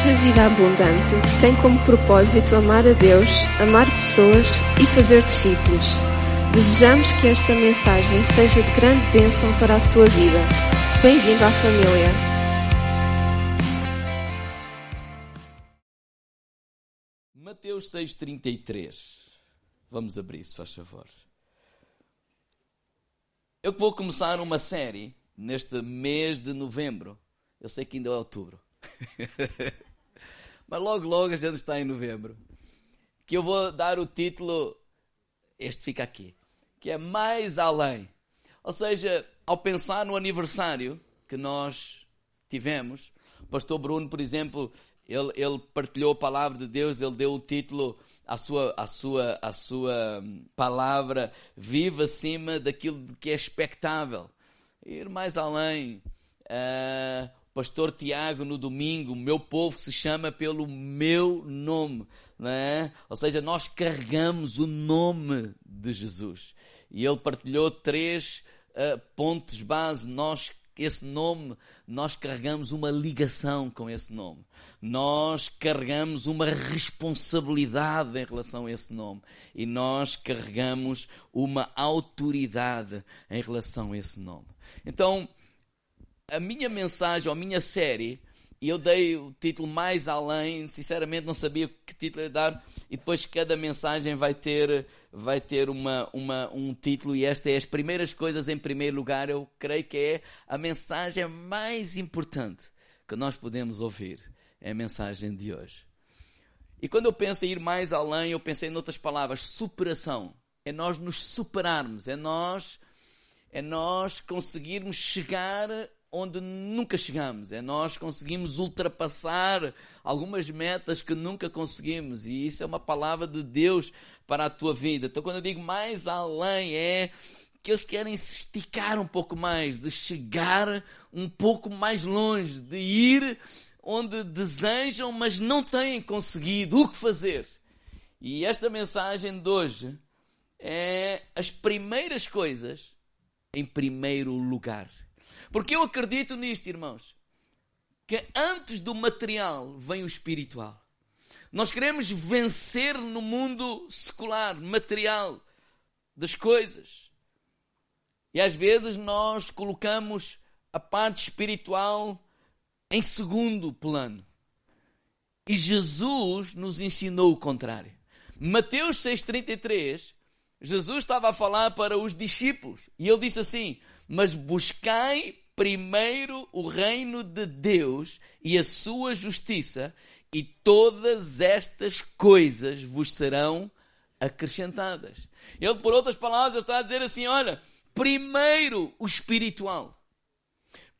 Igreja Vida Abundante tem como propósito amar a Deus, amar pessoas e fazer discípulos. Desejamos que esta mensagem seja de grande bênção para a tua vida. Bem-vindo à família. Mateus 6,33. Vamos abrir, se faz favor. Eu vou começar uma série neste mês de novembro. Eu sei que ainda é outubro. Mas logo, logo a gente está em novembro. Que eu vou dar o título, este fica aqui, que é Mais Além. Ou seja, ao pensar no aniversário que nós tivemos, o pastor Bruno, por exemplo, ele, ele partilhou a palavra de Deus, ele deu o título à sua, à sua, à sua hum, palavra, viva acima daquilo que é expectável. Ir mais além. Uh, pastor Tiago no domingo, meu povo se chama pelo meu nome, não é? Ou seja, nós carregamos o nome de Jesus. E ele partilhou três uh, pontos base. Nós, esse nome, nós carregamos uma ligação com esse nome. Nós carregamos uma responsabilidade em relação a esse nome. E nós carregamos uma autoridade em relação a esse nome. Então, a minha mensagem, a minha série, e eu dei o título mais além, sinceramente não sabia que título ia dar, e depois cada mensagem vai ter, vai ter uma, uma, um título, e esta é as primeiras coisas em primeiro lugar, eu creio que é a mensagem mais importante que nós podemos ouvir, é a mensagem de hoje. E quando eu penso em ir mais além, eu pensei em outras palavras, superação. É nós nos superarmos, é nós, é nós conseguirmos chegar onde nunca chegamos. É nós conseguimos ultrapassar algumas metas que nunca conseguimos. E isso é uma palavra de Deus para a tua vida. Então, quando eu digo mais além, é que eles querem se esticar um pouco mais, de chegar um pouco mais longe, de ir onde desejam, mas não têm conseguido o que fazer. E esta mensagem de hoje é as primeiras coisas em primeiro lugar. Porque eu acredito nisto, irmãos, que antes do material vem o espiritual. Nós queremos vencer no mundo secular, material, das coisas. E às vezes nós colocamos a parte espiritual em segundo plano. E Jesus nos ensinou o contrário. Mateus 6,33, Jesus estava a falar para os discípulos e ele disse assim: Mas buscai primeiro o reino de Deus e a sua justiça, e todas estas coisas vos serão acrescentadas. Ele, por outras palavras, está a dizer assim: olha, primeiro o espiritual,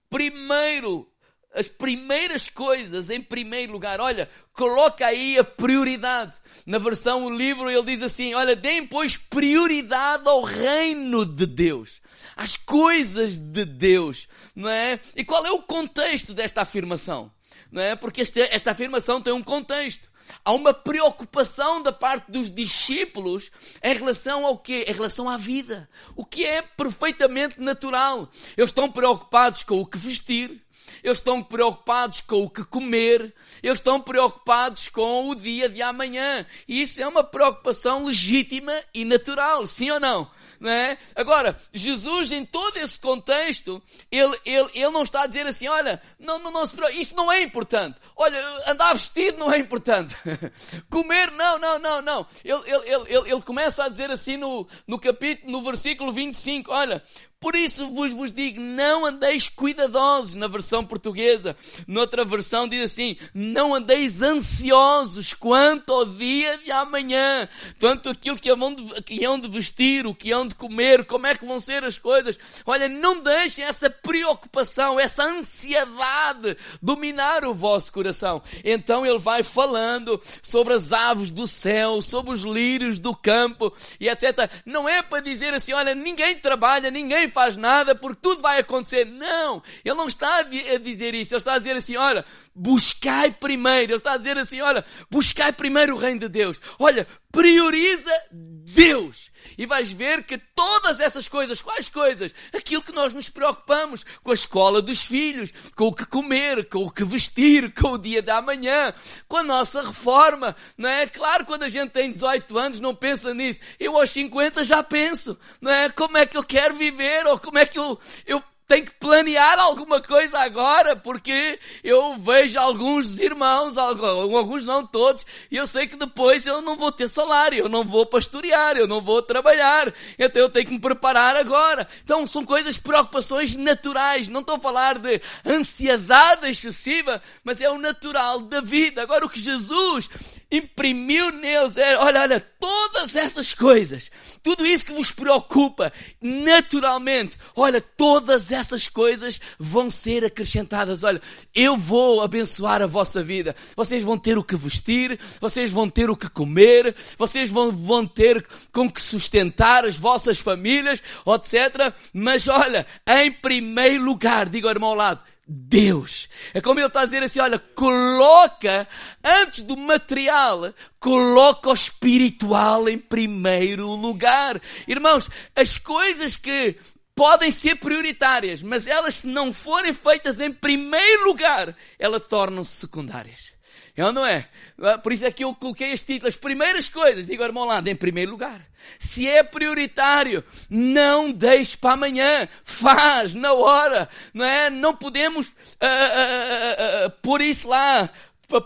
primeiro as primeiras coisas em primeiro lugar. Olha, coloca aí a prioridade. Na versão o livro ele diz assim: olha, deem pois prioridade ao reino de Deus, às coisas de Deus, não é? E qual é o contexto desta afirmação? Não é? Porque esta, esta afirmação tem um contexto. Há uma preocupação da parte dos discípulos em relação ao quê? Em relação à vida. O que é perfeitamente natural. Eles estão preocupados com o que vestir, eles estão preocupados com o que comer, eles estão preocupados com o dia de amanhã. E isso é uma preocupação legítima e natural, sim ou não? não é? Agora, Jesus, em todo esse contexto, ele, ele, ele não está a dizer assim: olha, não, não, não se preocupe, isso não é importante. Olha, andar vestido não é importante. Comer, não, não, não, não. Ele, ele, ele, ele começa a dizer assim no, no capítulo, no versículo 25: olha, por isso vos, vos digo, não andeis cuidadosos na versão portuguesa. Noutra versão diz assim, não andeis ansiosos quanto ao dia de amanhã. Tanto aquilo que hão, de, que hão de vestir, o que hão de comer, como é que vão ser as coisas. Olha, não deixem essa preocupação, essa ansiedade dominar o vosso coração. Então ele vai falando sobre as aves do céu, sobre os lírios do campo e etc. Não é para dizer assim, olha, ninguém trabalha, ninguém faz nada porque tudo vai acontecer. Não! Ele não está a dizer isso. Ele está a dizer assim, olha, buscai primeiro. Ele está a dizer assim, olha, buscai primeiro o reino de Deus. Olha, prioriza Deus. E vais ver que todas essas coisas, quais coisas? Aquilo que nós nos preocupamos com a escola dos filhos, com o que comer, com o que vestir, com o dia da manhã, com a nossa reforma, não é? Claro, quando a gente tem 18 anos não pensa nisso. Eu aos 50 já penso, não é? Como é que eu quero viver ou como é que eu, eu tenho que planear alguma coisa agora, porque eu vejo alguns irmãos, alguns não todos, e eu sei que depois eu não vou ter salário, eu não vou pastorear, eu não vou trabalhar, então eu tenho que me preparar agora. Então são coisas, preocupações naturais, não estou a falar de ansiedade excessiva, mas é o natural da vida. Agora o que Jesus imprimiu neles é, olha, olha, todas essas coisas, tudo isso que vos preocupa, naturalmente, olha, todas essas coisas vão ser acrescentadas. Olha, eu vou abençoar a vossa vida. Vocês vão ter o que vestir, vocês vão ter o que comer, vocês vão, vão ter com que sustentar as vossas famílias, etc. Mas olha, em primeiro lugar, diga ao irmão ao lado, Deus. É como ele está a dizer assim, olha, coloca, antes do material, coloca o espiritual em primeiro lugar. Irmãos, as coisas que podem ser prioritárias, mas elas se não forem feitas em primeiro lugar, elas tornam-se secundárias. É ou não é? Ah, por isso é que eu coloquei este título. As primeiras coisas, digo irmão lá, em primeiro lugar. Se é prioritário, não deixe para amanhã. Faz na hora. Não é? Não podemos uh, uh, uh, pôr isso lá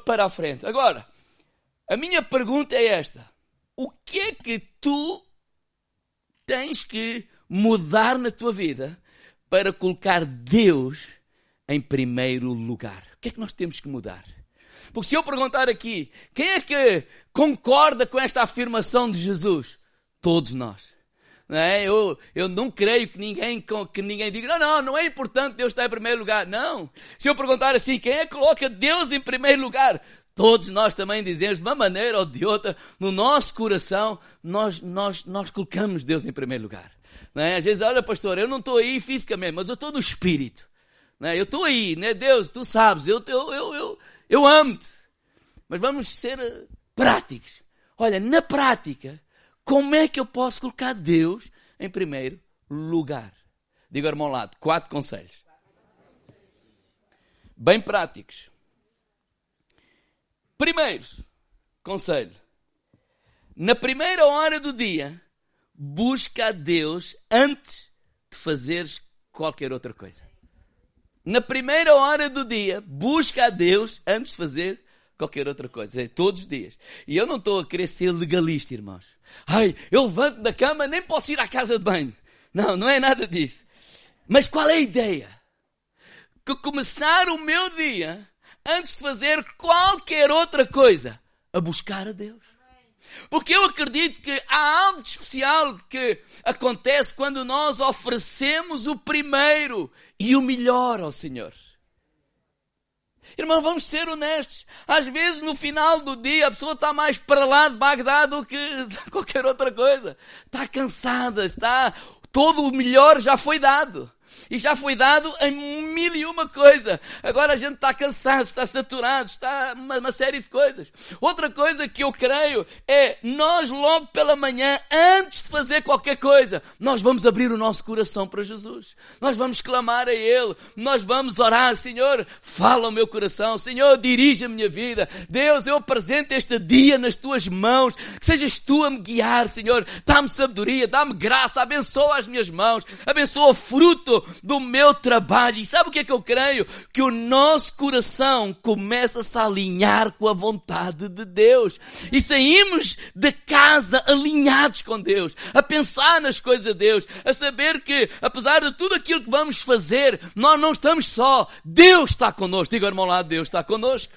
para a frente. Agora, a minha pergunta é esta. O que é que tu tens que mudar na tua vida para colocar Deus em primeiro lugar? O que é que nós temos que mudar? Porque se eu perguntar aqui, quem é que concorda com esta afirmação de Jesus? Todos nós. Não é? eu, eu não creio que ninguém, que ninguém diga, não, não, não é importante Deus estar em primeiro lugar. Não. Se eu perguntar assim, quem é que coloca Deus em primeiro lugar? Todos nós também dizemos, de uma maneira ou de outra, no nosso coração, nós, nós, nós colocamos Deus em primeiro lugar. Não é? Às vezes, olha, pastor, eu não estou aí fisicamente, mas eu estou no espírito. Não é? Eu estou aí, né? Deus, tu sabes, eu, eu, eu, eu, eu amo-te. Mas vamos ser eh, práticos. Olha, na prática, como é que eu posso colocar Deus em primeiro lugar? Diga ao irmão lado, quatro conselhos. Bem práticos. Primeiro conselho. Na primeira hora do dia, busca a Deus antes de fazeres qualquer outra coisa na primeira hora do dia, busca a Deus antes de fazer qualquer outra coisa. É todos os dias. E eu não estou a querer ser legalista, irmãos. Ai, eu levanto da cama, nem posso ir à casa de banho. Não, não é nada disso. Mas qual é a ideia? Que começar o meu dia, antes de fazer qualquer outra coisa, a buscar a Deus. Porque eu acredito que há algo de especial que acontece quando nós oferecemos o primeiro e o melhor ao Senhor. Irmão, vamos ser honestos. Às vezes, no final do dia, a pessoa está mais para lá de Bagdá do que qualquer outra coisa. Está cansada, está. Todo o melhor já foi dado. E já foi dado em mil e uma coisa. Agora a gente está cansado, está saturado, está uma, uma, série de coisas. Outra coisa que eu creio é nós logo pela manhã, antes de fazer qualquer coisa, nós vamos abrir o nosso coração para Jesus. Nós vamos clamar a Ele. Nós vamos orar, Senhor, fala o meu coração. Senhor, dirige a minha vida. Deus, eu apresento este dia nas tuas mãos. Que sejas tu a me guiar, Senhor. Dá-me sabedoria, dá-me graça, abençoa as minhas mãos, abençoa o fruto do meu trabalho. E sabe o que é que eu creio? Que o nosso coração começa-se a alinhar com a vontade de Deus. E saímos de casa alinhados com Deus, a pensar nas coisas de Deus, a saber que, apesar de tudo aquilo que vamos fazer, nós não estamos só. Deus está conosco. Diga irmão lá, Deus está conosco.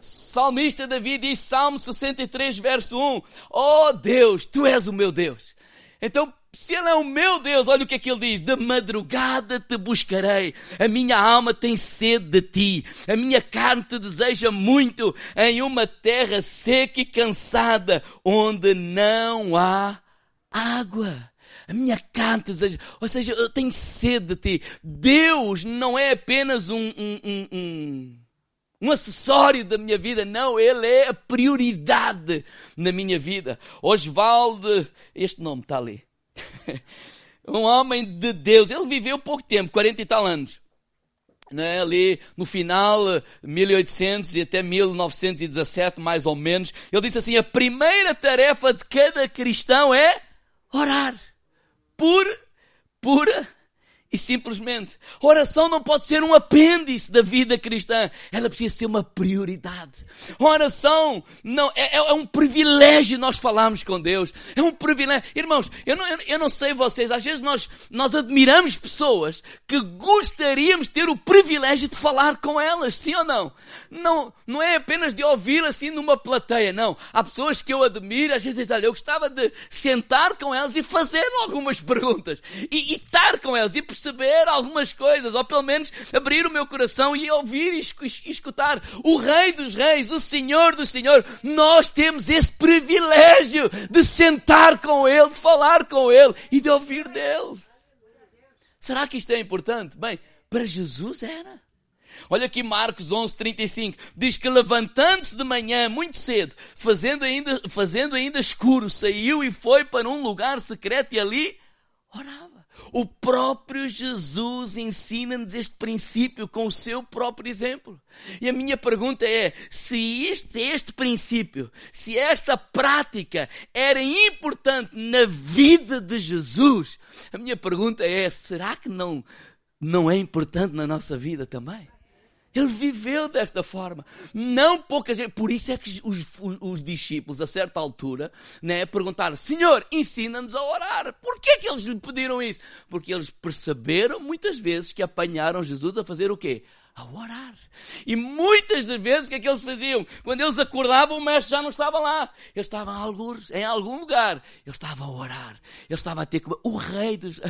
Salmista Davi diz, Salmo 63, verso 1, Oh Deus, Tu és o meu Deus. Então, se Ele é o meu Deus, olha o que é que Ele diz. De madrugada te buscarei. A minha alma tem sede de ti. A minha carne te deseja muito em uma terra seca e cansada, onde não há água. A minha carne te deseja, ou seja, eu tenho sede de ti. Deus não é apenas um, um, um, um um acessório da minha vida. Não, Ele é a prioridade na minha vida. Osvaldo, este nome está ali. um homem de Deus. Ele viveu pouco tempo, 40 e tal anos. Né, ali no final, 1800 e até 1917, mais ou menos, ele disse assim: a primeira tarefa de cada cristão é orar. Por, pura e simplesmente. Oração não pode ser um apêndice da vida cristã. Ela precisa ser uma prioridade. Oração não, é, é, é um privilégio nós falarmos com Deus. É um privilégio. Irmãos, eu não, eu não sei vocês, às vezes nós, nós admiramos pessoas que gostaríamos de ter o privilégio de falar com elas, sim ou não? Não, não é apenas de ouvir assim numa plateia, não. Há pessoas que eu admiro, às vezes, olha, eu gostava de sentar com elas e fazer algumas perguntas. E, e estar com elas e perceber algumas coisas, ou pelo menos abrir o meu coração e ouvir e escutar o Rei dos Reis, o Senhor do Senhor. Nós temos esse privilégio de sentar com Ele, de falar com Ele e de ouvir dele. Será que isto é importante? Bem, para Jesus era. Olha aqui Marcos 11, 35. Diz que levantando-se de manhã muito cedo, fazendo ainda, fazendo ainda escuro, saiu e foi para um lugar secreto e ali orava. O próprio Jesus ensina-nos este princípio com o seu próprio exemplo. E a minha pergunta é: se este, este princípio, se esta prática era importante na vida de Jesus, a minha pergunta é: será que não, não é importante na nossa vida também? Ele viveu desta forma. Não pouca gente. Por isso é que os, os, os discípulos, a certa altura, né, perguntaram: Senhor, ensina-nos a orar. Por que, que eles lhe pediram isso? Porque eles perceberam muitas vezes que apanharam Jesus a fazer o quê? A orar. E muitas das vezes o que é que eles faziam? Quando eles acordavam, o mestre já não estava lá. Ele estava em, algum lugar. Ele estava a orar. Ele estava a ter como o rei dos,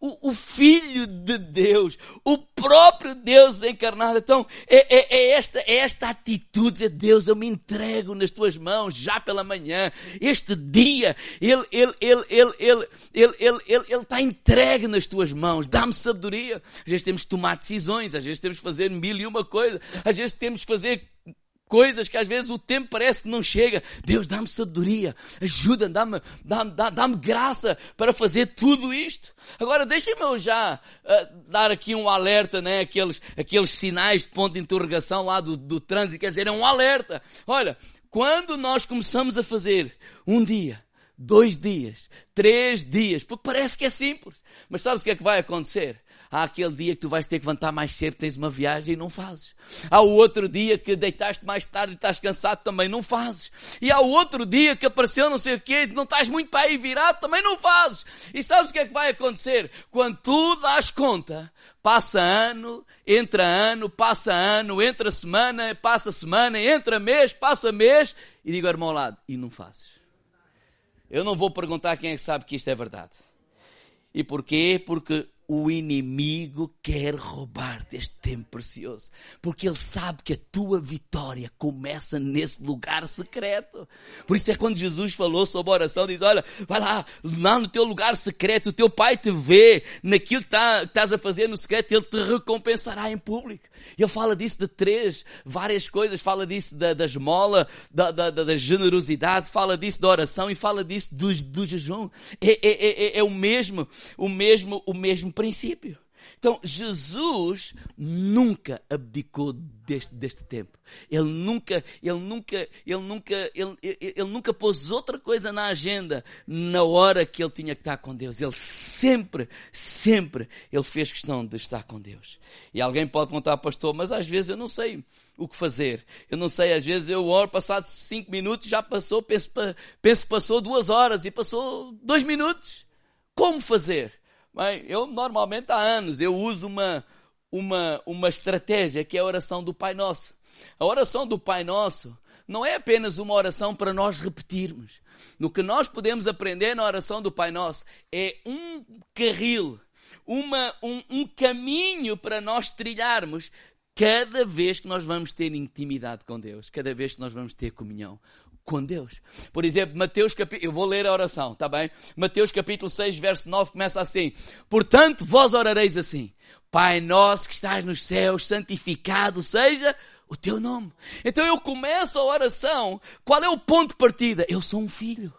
o, o filho de Deus, o próprio Deus encarnado. Então, é, é, é esta, é esta atitude de Deus, eu me entrego nas tuas mãos já pela manhã. Este dia, ele, ele, ele, ele, ele, ele, ele, ele, ele está entregue nas tuas mãos. Dá-me sabedoria. Às vezes temos que tomar decisões, às vezes temos que fazer mil e uma coisa. Às vezes temos que fazer coisas que às vezes o tempo parece que não chega. Deus dá-me sabedoria, ajuda, dá-me dá dá, dá graça para fazer tudo isto. Agora deixem-me eu já uh, dar aqui um alerta, né? aqueles, aqueles sinais de ponto de interrogação lá do, do trânsito, quer dizer, é um alerta. Olha, quando nós começamos a fazer um dia, dois dias, três dias, porque parece que é simples, mas sabes o que é que vai acontecer? Há aquele dia que tu vais ter que levantar mais cedo, tens uma viagem e não fazes. Há o outro dia que deitaste mais tarde e estás cansado, também não fazes. E há o outro dia que apareceu não sei o quê, não estás muito para aí virado, também não fazes. E sabes o que é que vai acontecer? Quando tu dás conta, passa ano, entra ano, passa ano, entra semana, passa semana, entra mês, passa mês, e digo irmão ao lado, e não fazes. Eu não vou perguntar quem é que sabe que isto é verdade. E porquê? Porque o inimigo quer roubar deste tempo precioso, porque ele sabe que a tua vitória começa nesse lugar secreto. Por isso é quando Jesus falou sobre a oração, diz: Olha, vai lá, lá no teu lugar secreto, o teu pai te vê naquilo que, tá, que estás a fazer no secreto, ele te recompensará em público. Ele fala disso de três, várias coisas, fala disso da, da esmola, da, da, da, generosidade, fala disso da oração e fala disso do, do jejum. É, é, é, é o mesmo, o mesmo, o mesmo princípio. Então, Jesus nunca abdicou deste, deste tempo. Ele nunca, ele nunca, ele nunca, ele, ele nunca pôs outra coisa na agenda na hora que ele tinha que estar com Deus. Ele sempre, sempre, ele fez questão de estar com Deus. E alguém pode contar, pastor, mas às vezes eu não sei o que fazer. Eu não sei, às vezes eu oro, passados cinco minutos já passou, penso, penso passou duas horas e passou dois minutos. Como fazer? Eu normalmente há anos eu uso uma, uma, uma estratégia que é a oração do Pai Nosso. A oração do Pai Nosso não é apenas uma oração para nós repetirmos. No que nós podemos aprender na oração do Pai Nosso é um carril, uma, um, um caminho para nós trilharmos cada vez que nós vamos ter intimidade com Deus, cada vez que nós vamos ter comunhão com Deus. Por exemplo, Mateus capítulo, eu vou ler a oração, tá bem? Mateus capítulo 6, verso 9 começa assim: Portanto, vós orareis assim: Pai nosso que estás nos céus, santificado seja o teu nome. Então eu começo a oração. Qual é o ponto de partida? Eu sou um filho.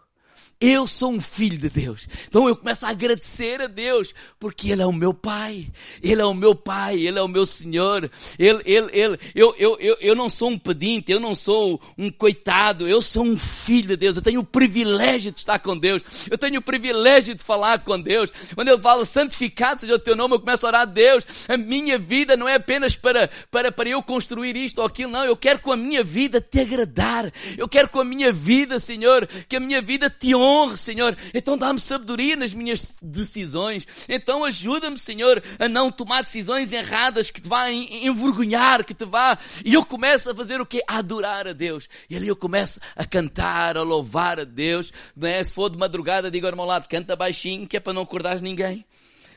Eu sou um filho de Deus. Então eu começo a agradecer a Deus, porque Ele é o meu Pai. Ele é o meu Pai, Ele é o meu Senhor. Ele, ele, ele, eu, eu, eu, eu não sou um pedinte, eu não sou um coitado, eu sou um filho de Deus. Eu tenho o privilégio de estar com Deus. Eu tenho o privilégio de falar com Deus. Quando eu falo santificado seja o teu nome, eu começo a orar a Deus. A minha vida não é apenas para, para, para eu construir isto ou aquilo, não. Eu quero com a minha vida te agradar. Eu quero com a minha vida, Senhor, que a minha vida te honre honre, Senhor. Então dá-me sabedoria nas minhas decisões. Então ajuda-me, Senhor, a não tomar decisões erradas que te vá envergonhar, que te vá. E eu começo a fazer o quê? A adorar a Deus. E ali eu começo a cantar, a louvar a Deus. Né? Se for de madrugada, digo ao meu lado, canta baixinho, que é para não acordar ninguém.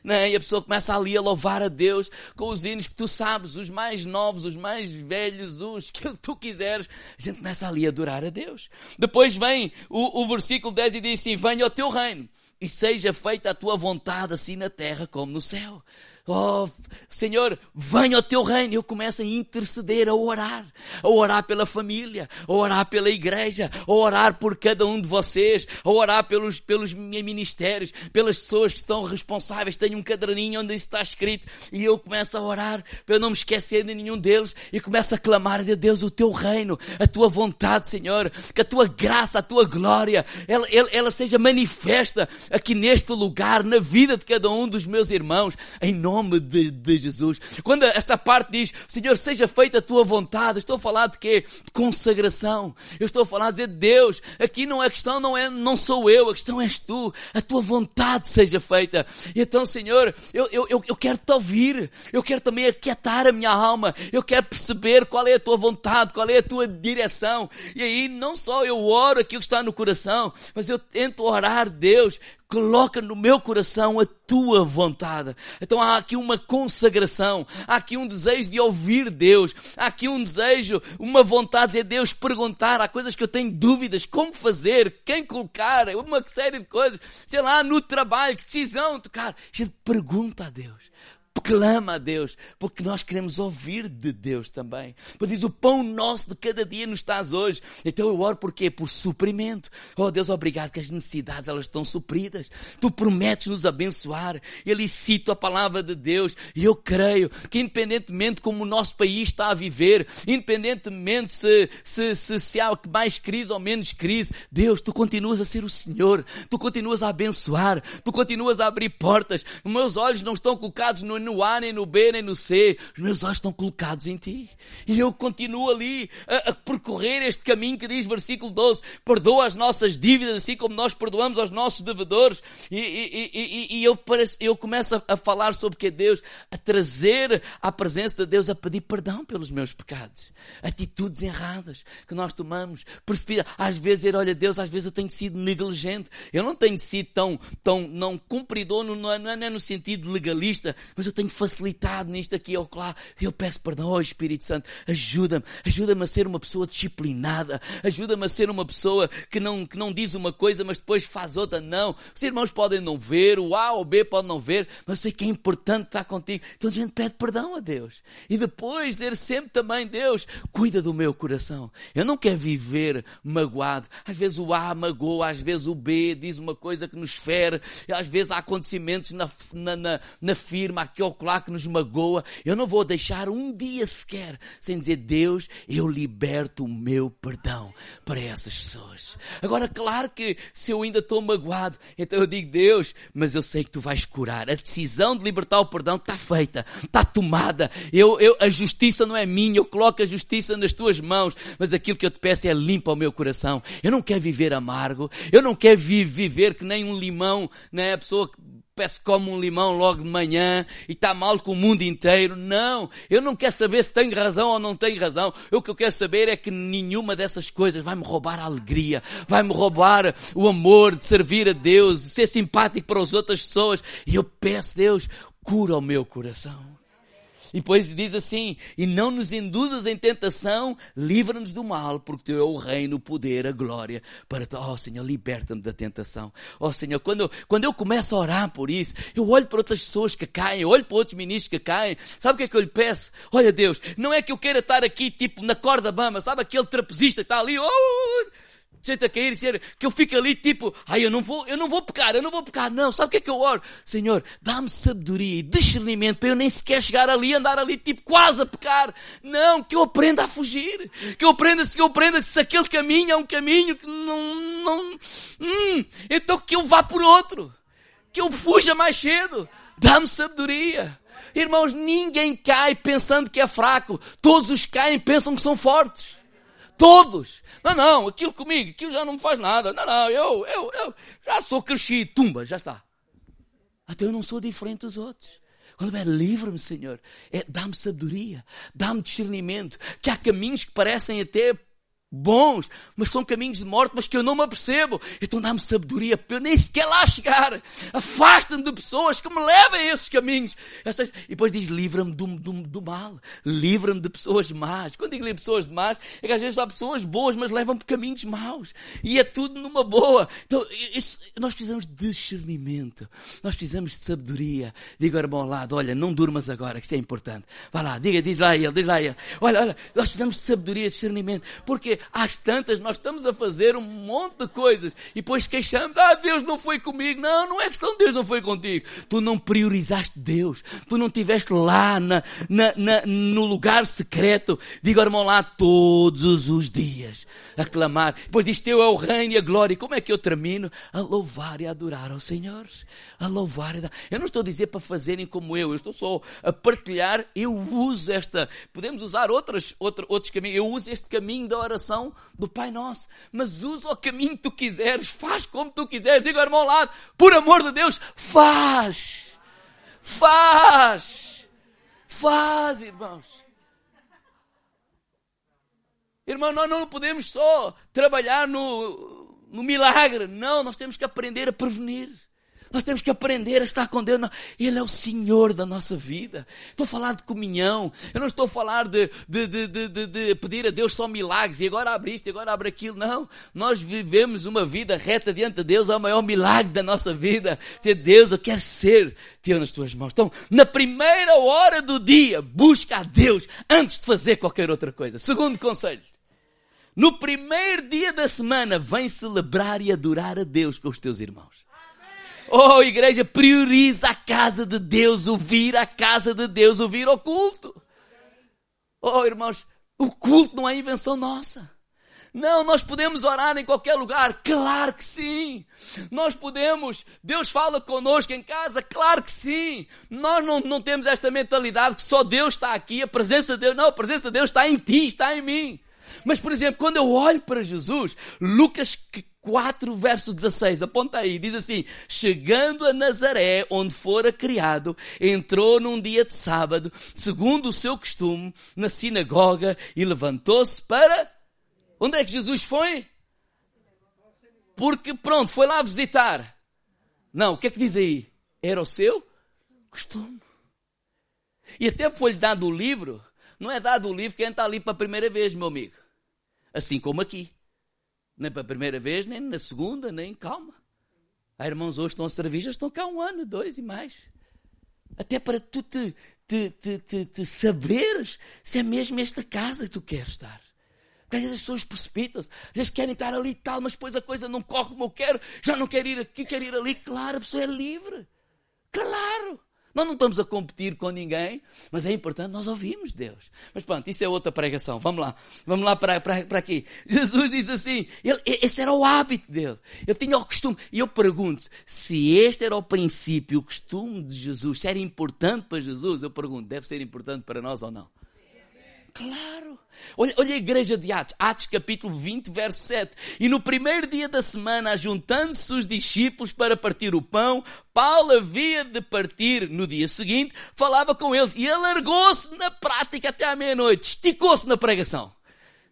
Né? E a pessoa começa ali a louvar a Deus com os hinos que tu sabes, os mais novos, os mais velhos, os que tu quiseres. A gente começa ali a adorar a Deus. Depois vem o, o versículo 10 e diz assim: Venha o teu reino e seja feita a tua vontade, assim na terra como no céu. Oh, Senhor, venha ao teu reino. Eu começo a interceder, a orar. A orar pela família, a orar pela igreja, a orar por cada um de vocês, a orar pelos, pelos ministérios, pelas pessoas que estão responsáveis. Tenho um caderninho onde isso está escrito e eu começo a orar para não me esquecer de nenhum deles e começo a clamar a Deus o teu reino, a tua vontade, Senhor, que a tua graça, a tua glória, ela, ela, ela seja manifesta aqui neste lugar, na vida de cada um dos meus irmãos, em nome nome de, de Jesus. Quando essa parte diz, Senhor, seja feita a tua vontade, estou a falar de quê? De consagração. Eu estou a falar de dizer, Deus, aqui não é questão, não é, não sou eu, a questão és tu. A tua vontade seja feita. E então, Senhor, eu, eu, eu, quero te ouvir. Eu quero também aquietar a minha alma. Eu quero perceber qual é a tua vontade, qual é a tua direção. E aí, não só eu oro aquilo que está no coração, mas eu tento orar, Deus, coloca no meu coração a tua vontade. Então há aqui uma consagração, há aqui um desejo de ouvir Deus, há aqui um desejo, uma vontade de Deus perguntar, há coisas que eu tenho dúvidas, como fazer, quem colocar, uma série de coisas, sei lá, no trabalho, que decisão tocar. A gente pergunta a Deus clama a Deus, porque nós queremos ouvir de Deus também. Porque diz, o pão nosso de cada dia nos estás hoje. Então eu oro por quê? Por suprimento. Oh Deus, obrigado que as necessidades elas estão supridas. Tu prometes nos abençoar. Eu cito a palavra de Deus e eu creio que independentemente como o nosso país está a viver, independentemente se, se, se, se há mais crise ou menos crise, Deus, tu continuas a ser o Senhor. Tu continuas a abençoar. Tu continuas a abrir portas. Os meus olhos não estão colocados no no A, nem no B, nem no C. Os meus olhos estão colocados em ti. E eu continuo ali a, a percorrer este caminho que diz versículo 12: perdoa as nossas dívidas, assim como nós perdoamos aos nossos devedores. E, e, e, e eu, parece, eu começo a, a falar sobre que é Deus, a trazer à presença de Deus, a pedir perdão pelos meus pecados. Atitudes erradas que nós tomamos. Precipita. Às vezes, er, olha, Deus, às vezes eu tenho sido negligente. Eu não tenho sido tão, tão não cumpridor, não, é, não é no sentido legalista, mas eu tenho facilitado nisto aqui ou lá. Eu peço perdão ao Espírito Santo. Ajuda-me. Ajuda-me a ser uma pessoa disciplinada. Ajuda-me a ser uma pessoa que não, que não diz uma coisa, mas depois faz outra. Não. Os irmãos podem não ver, o A ou o B pode não ver, mas sei que é importante estar contigo. Então a gente pede perdão a Deus. E depois dizer sempre também, Deus, cuida do meu coração. Eu não quero viver magoado. Às vezes o A magoa, às vezes o B diz uma coisa que nos fere, às vezes há acontecimentos na, na, na, na firma, aqui ocular que nos magoa, eu não vou deixar um dia sequer sem dizer, Deus, eu liberto o meu perdão para essas pessoas. Agora, claro que se eu ainda estou magoado, então eu digo, Deus, mas eu sei que tu vais curar. A decisão de libertar o perdão está feita, está tomada. Eu, eu, a justiça não é minha, eu coloco a justiça nas tuas mãos, mas aquilo que eu te peço é limpa o meu coração. Eu não quero viver amargo, eu não quero viver que nem um limão, né? A pessoa Peço como um limão logo de manhã e está mal com o mundo inteiro. Não, eu não quero saber se tenho razão ou não tenho razão. O que eu quero saber é que nenhuma dessas coisas vai me roubar a alegria, vai me roubar o amor de servir a Deus, de ser simpático para as outras pessoas. E eu peço, Deus, cura o meu coração. E depois diz assim: E não nos induzas em tentação, livra-nos do mal, porque teu é o reino, o poder, a glória. Para oh Senhor, liberta-me da tentação. Oh Senhor, quando quando eu começo a orar por isso, eu olho para outras pessoas que caem, olho para outros ministros que caem. Sabe o que é que eu lhe peço? Olha Deus, não é que eu queira estar aqui tipo na corda bamba, sabe aquele trapezista que está ali, oh, senta a cair ser que eu fico ali tipo, ai, eu não vou, eu não vou pecar, eu não vou pecar. Não, sabe o que é que eu oro? Senhor, dá-me sabedoria e discernimento para eu nem sequer chegar ali, andar ali tipo quase a pecar. Não, que eu aprenda a fugir. Que eu aprenda, que eu aprenda se aquele caminho é um caminho que não, não, hum, então que eu vá por outro. Que eu fuja mais cedo. Dá-me sabedoria. Irmãos, ninguém cai pensando que é fraco. Todos os caem pensam que são fortes. Todos. Não, não, aquilo comigo, aquilo já não me faz nada. Não, não, eu, eu, eu já sou crescido. Tumba, já está. Até eu não sou diferente dos outros. Quando é livra-me, Senhor, é dá-me sabedoria, dá-me discernimento, que há caminhos que parecem até bons, mas são caminhos de morte, mas que eu não me apercebo. Então dá-me sabedoria para eu nem sequer lá chegar. Afasta-me de pessoas que me levem a esses caminhos. E depois diz, livra-me do, do, do, mal. Livra-me de pessoas más. Quando digo pessoas de más, é que às vezes há pessoas boas, mas levam por caminhos maus. E é tudo numa boa. Então, isso, nós precisamos de discernimento. Nós precisamos de sabedoria. Diga ao irmão ao lado, olha, não durmas agora, que isso é importante. Vai lá, diga, diz lá a ele, diz lá a ele. Olha, olha, nós precisamos de sabedoria discernimento. Porque às tantas nós estamos a fazer um monte de coisas e depois queixamos, ah, Deus não foi comigo. Não, não é questão de Deus não foi contigo. Tu não priorizaste Deus. Tu não estiveste lá na, na, na, no lugar secreto. Diga ao irmão lá todos os dias a clamar. Depois diz, teu é o reino e a glória. E como é que eu termino? A louvar e a adorar ao Senhor. A louvar e a. Eu não estou a dizer para fazerem como eu. Eu estou só a partilhar. Eu uso esta, podemos usar outras, outro, outros caminhos. Eu uso este caminho da oração oração do Pai Nosso. Mas usa o caminho que tu quiseres, faz como tu quiseres. Diga ao irmão ao lado, por amor de Deus, faz! Faz! Faz, irmãos. Irmão, nós não podemos só trabalhar no, no milagre. Não, nós temos que aprender a prevenir. Nós temos que aprender a estar com Deus. Ele é o Senhor da nossa vida. Estou a falar de comunhão. Eu não estou a falar de, de, de, de, pedir a Deus só milagres e agora abre isto e agora abre aquilo. Não. Nós vivemos uma vida reta diante de Deus. É o maior milagre da nossa vida. Dizer, Deus, eu quero ser teu nas tuas mãos. Então, na primeira hora do dia, busca a Deus antes de fazer qualquer outra coisa. Segundo conselho. No primeiro dia da semana, vem celebrar e adorar a Deus com os teus irmãos. Oh, igreja, prioriza a casa de Deus, ouvir a casa de Deus, ouvir o culto. Oh, irmãos, o culto não é invenção nossa. Não, nós podemos orar em qualquer lugar. Claro que sim. Nós podemos. Deus fala conosco em casa. Claro que sim. Nós não, não temos esta mentalidade que só Deus está aqui, a presença de Deus. Não, a presença de Deus está em ti, está em mim. Mas, por exemplo, quando eu olho para Jesus, Lucas 4, verso 16, aponta aí, diz assim: Chegando a Nazaré, onde fora criado, entrou num dia de sábado, segundo o seu costume, na sinagoga e levantou-se para. Onde é que Jesus foi? Porque, pronto, foi lá visitar. Não, o que é que diz aí? Era o seu costume. E até foi-lhe dado o livro, não é dado o livro quem está ali para a primeira vez, meu amigo. Assim como aqui. Nem para a primeira vez, nem na segunda, nem calma. Há irmãos hoje estão a servir, já estão cá um ano, dois e mais. Até para tu te, te, te, te, te saberes se é mesmo esta casa que tu queres estar. Porque às vezes as pessoas precipitam-se, às vezes querem estar ali e tal, mas depois a coisa não corre como eu quero, já não quero ir aqui, quero ir ali. Claro, a pessoa é livre. Claro. Nós não estamos a competir com ninguém, mas é importante nós ouvirmos Deus. Mas pronto, isso é outra pregação. Vamos lá. Vamos lá para, para, para aqui. Jesus diz assim, ele, esse era o hábito dele. Ele tinha o costume. E eu pergunto, se este era o princípio, o costume de Jesus, se era importante para Jesus, eu pergunto, deve ser importante para nós ou não? Claro. Olha, olha a igreja de Atos, Atos capítulo 20, verso 7. E no primeiro dia da semana, juntando-se os discípulos para partir o pão, Paulo havia de partir no dia seguinte, falava com eles e alargou-se na prática até à meia-noite, esticou-se na pregação.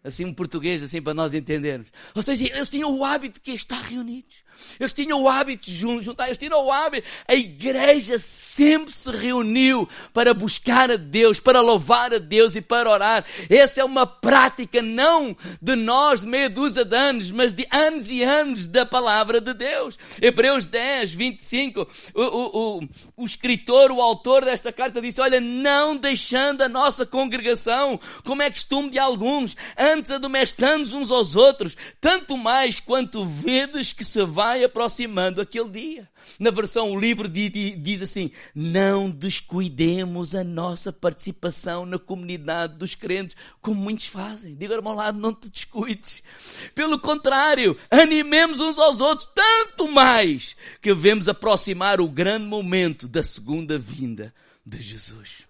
Assim um português, assim para nós entendermos. Ou seja, eles tinham o hábito de que estar reunidos. Eles tinham o hábito de juntar, eles tinham o hábito. A igreja sempre se reuniu para buscar a Deus, para louvar a Deus e para orar. Essa é uma prática não de nós de meia dúzia de anos, mas de anos e anos da palavra de Deus. Hebreus 10, 25, o, o, o, o escritor, o autor desta carta disse, olha, não deixando a nossa congregação, como é costume de alguns, antes admoestando uns aos outros, tanto mais quanto vedes que se vai aproximando aquele dia. Na versão, o livro diz assim: não descuidemos a nossa participação na comunidade dos crentes, como muitos fazem. Diga meu lado, não te descuides. Pelo contrário, animemos uns aos outros, tanto mais que vemos aproximar o grande momento da segunda vinda de Jesus.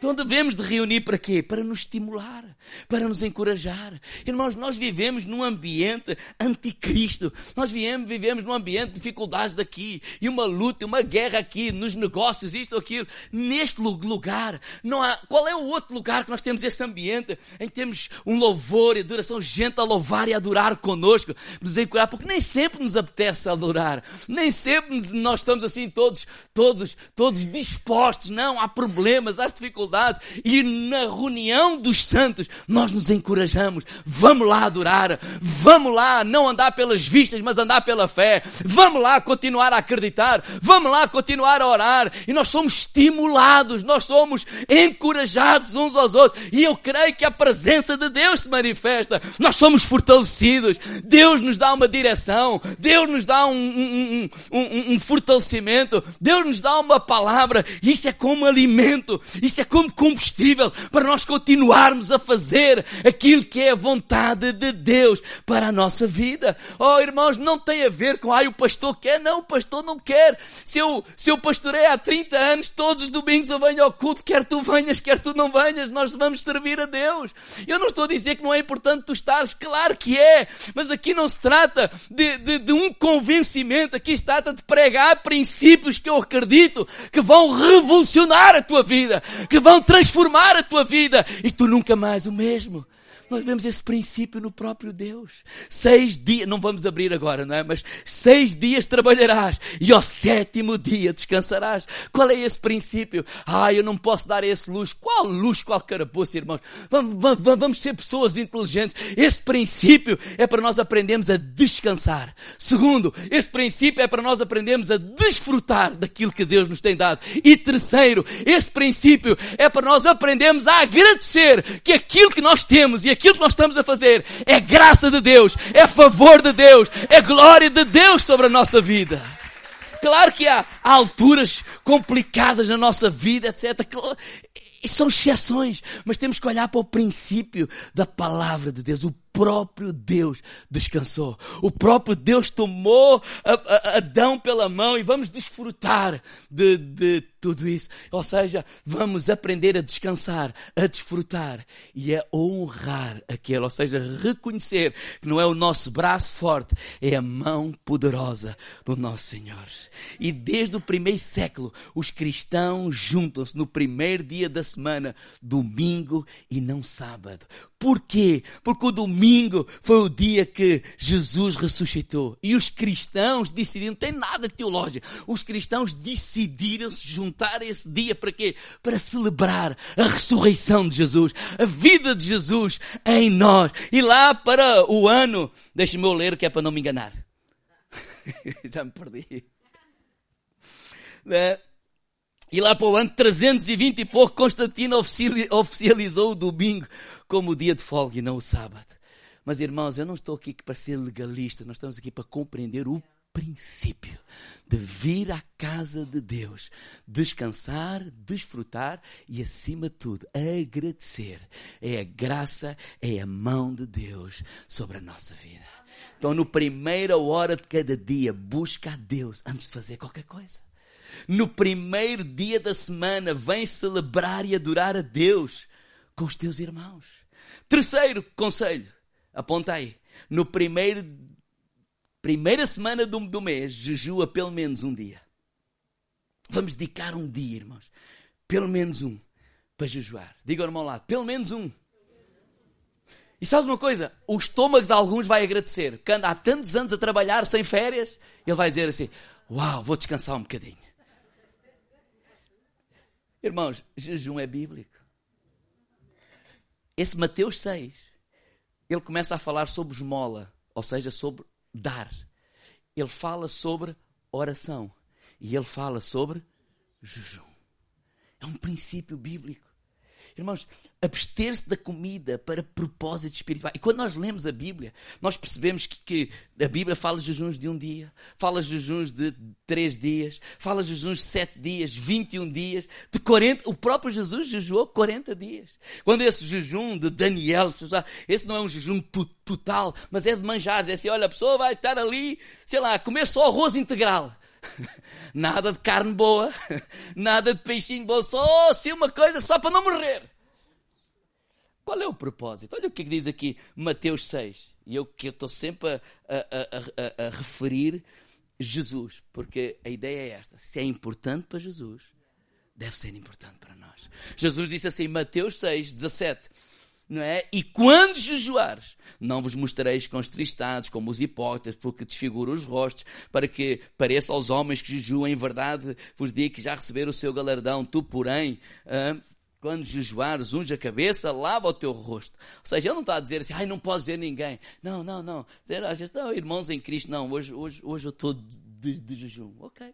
Então devemos de reunir para quê? Para nos estimular, para nos encorajar. Irmãos, nós vivemos num ambiente anticristo. Nós vivemos, vivemos num ambiente de dificuldades daqui, e uma luta, uma guerra aqui, nos negócios, isto ou aquilo. Neste lugar, não há, qual é o outro lugar que nós temos esse ambiente em que temos um louvor e adoração, gente a louvar e adorar conosco, nos encorajar, porque nem sempre nos apetece adorar, nem sempre nós estamos assim todos, todos, todos dispostos. Não, há problemas, há dificuldades dificuldades e na reunião dos santos nós nos encorajamos. Vamos lá adorar, vamos lá não andar pelas vistas, mas andar pela fé. Vamos lá continuar a acreditar, vamos lá continuar a orar. E nós somos estimulados, nós somos encorajados uns aos outros. E eu creio que a presença de Deus se manifesta. Nós somos fortalecidos, Deus nos dá uma direção, Deus nos dá um, um, um, um fortalecimento, Deus nos dá uma palavra. Isso é como alimento, isso é como como combustível para nós continuarmos a fazer aquilo que é a vontade de Deus para a nossa vida. Oh, irmãos, não tem a ver com, ai, o pastor quer. Não, o pastor não quer. Se eu, se eu pastorei há 30 anos, todos os domingos eu venho ao culto, quer tu venhas, quer tu não venhas, nós vamos servir a Deus. Eu não estou a dizer que não é importante tu estares, claro que é, mas aqui não se trata de, de, de um convencimento, aqui se trata de pregar princípios que eu acredito que vão revolucionar a tua vida, que vão vão transformar a tua vida e tu nunca mais o mesmo. Nós vemos esse princípio no próprio Deus. Seis dias, não vamos abrir agora, não é? Mas seis dias trabalharás e ao sétimo dia descansarás. Qual é esse princípio? Ah, eu não posso dar esse luxo. Qual luxo, qual carapuço, irmãos? Vamos, vamos, vamos ser pessoas inteligentes. Esse princípio é para nós aprendermos a descansar. Segundo, esse princípio é para nós aprendermos a desfrutar daquilo que Deus nos tem dado. E terceiro, esse princípio é para nós aprendermos a agradecer que aquilo que nós temos e aquilo que nós estamos a fazer é graça de Deus, é favor de Deus, é glória de Deus sobre a nossa vida. Claro que há, alturas complicadas na nossa vida, etc. São exceções, mas temos que olhar para o princípio da palavra de Deus, o próprio Deus descansou. O próprio Deus tomou Adão pela mão e vamos desfrutar de, de tudo isso. Ou seja, vamos aprender a descansar, a desfrutar e a honrar aquele. Ou seja, reconhecer que não é o nosso braço forte, é a mão poderosa do nosso Senhor. E desde o primeiro século, os cristãos juntam-se no primeiro dia da semana, domingo e não sábado. Porquê? Porque o domingo foi o dia que Jesus ressuscitou. E os cristãos decidiram, não tem nada teológico, os cristãos decidiram se juntar esse dia para quê? Para celebrar a ressurreição de Jesus, a vida de Jesus em nós. E lá para o ano, deixe-me eu ler que é para não me enganar. Já me perdi. É. E lá para o ano 320 e pouco, Constantino oficializou o domingo como o dia de folga e não o sábado. Mas irmãos, eu não estou aqui para ser legalista, nós estamos aqui para compreender o princípio de vir à casa de Deus, descansar, desfrutar e, acima de tudo, agradecer. É a graça, é a mão de Deus sobre a nossa vida. Então, no primeira hora de cada dia, busca a Deus antes de fazer qualquer coisa. No primeiro dia da semana, vem celebrar e adorar a Deus com os teus irmãos. Terceiro conselho, aponta aí. No primeiro, primeira semana do, do mês, jejua pelo menos um dia. Vamos dedicar um dia, irmãos. Pelo menos um. Para jejuar. Diga ao irmão lá, pelo menos um. E sabes uma coisa? O estômago de alguns vai agradecer. Que anda há tantos anos a trabalhar sem férias, ele vai dizer assim: Uau, vou descansar um bocadinho. Irmãos, jejum é bíblico. Esse Mateus 6, ele começa a falar sobre esmola, ou seja, sobre dar. Ele fala sobre oração. E ele fala sobre jejum. É um princípio bíblico. Irmãos, abster-se da comida para propósitos espirituais. E quando nós lemos a Bíblia, nós percebemos que, que, a Bíblia fala de jejuns de um dia, fala de jejuns de três dias, fala de jejuns de sete dias, 21 dias, de 40. O próprio Jesus jejuou 40 dias. Quando esse jejum de Daniel, esse não é um jejum total, mas é de manjares. É assim, olha, a pessoa vai estar ali, sei lá, comer só arroz integral. Nada de carne boa, nada de peixinho bom, só assim uma coisa só para não morrer. Qual é o propósito? Olha o que, é que diz aqui Mateus 6. E eu que estou sempre a, a, a, a, referir Jesus, porque a ideia é esta: se é importante para Jesus, deve ser importante para nós. Jesus disse assim, Mateus 6, 17 não é? E quando jejuares, não vos mostrareis contristados como os hipócritas, porque desfiguram os rostos, para que pareça aos homens que jejuam em verdade, vos digo que já receberam o seu galardão. Tu, porém, quando jejuares, unge a cabeça, lava o teu rosto. Ou seja, ele não está a dizer assim, ai, não posso dizer ninguém. Não, não, não. Dizer, às vezes, não, irmãos em Cristo, não, hoje, hoje, hoje eu estou de, de jejum. Ok.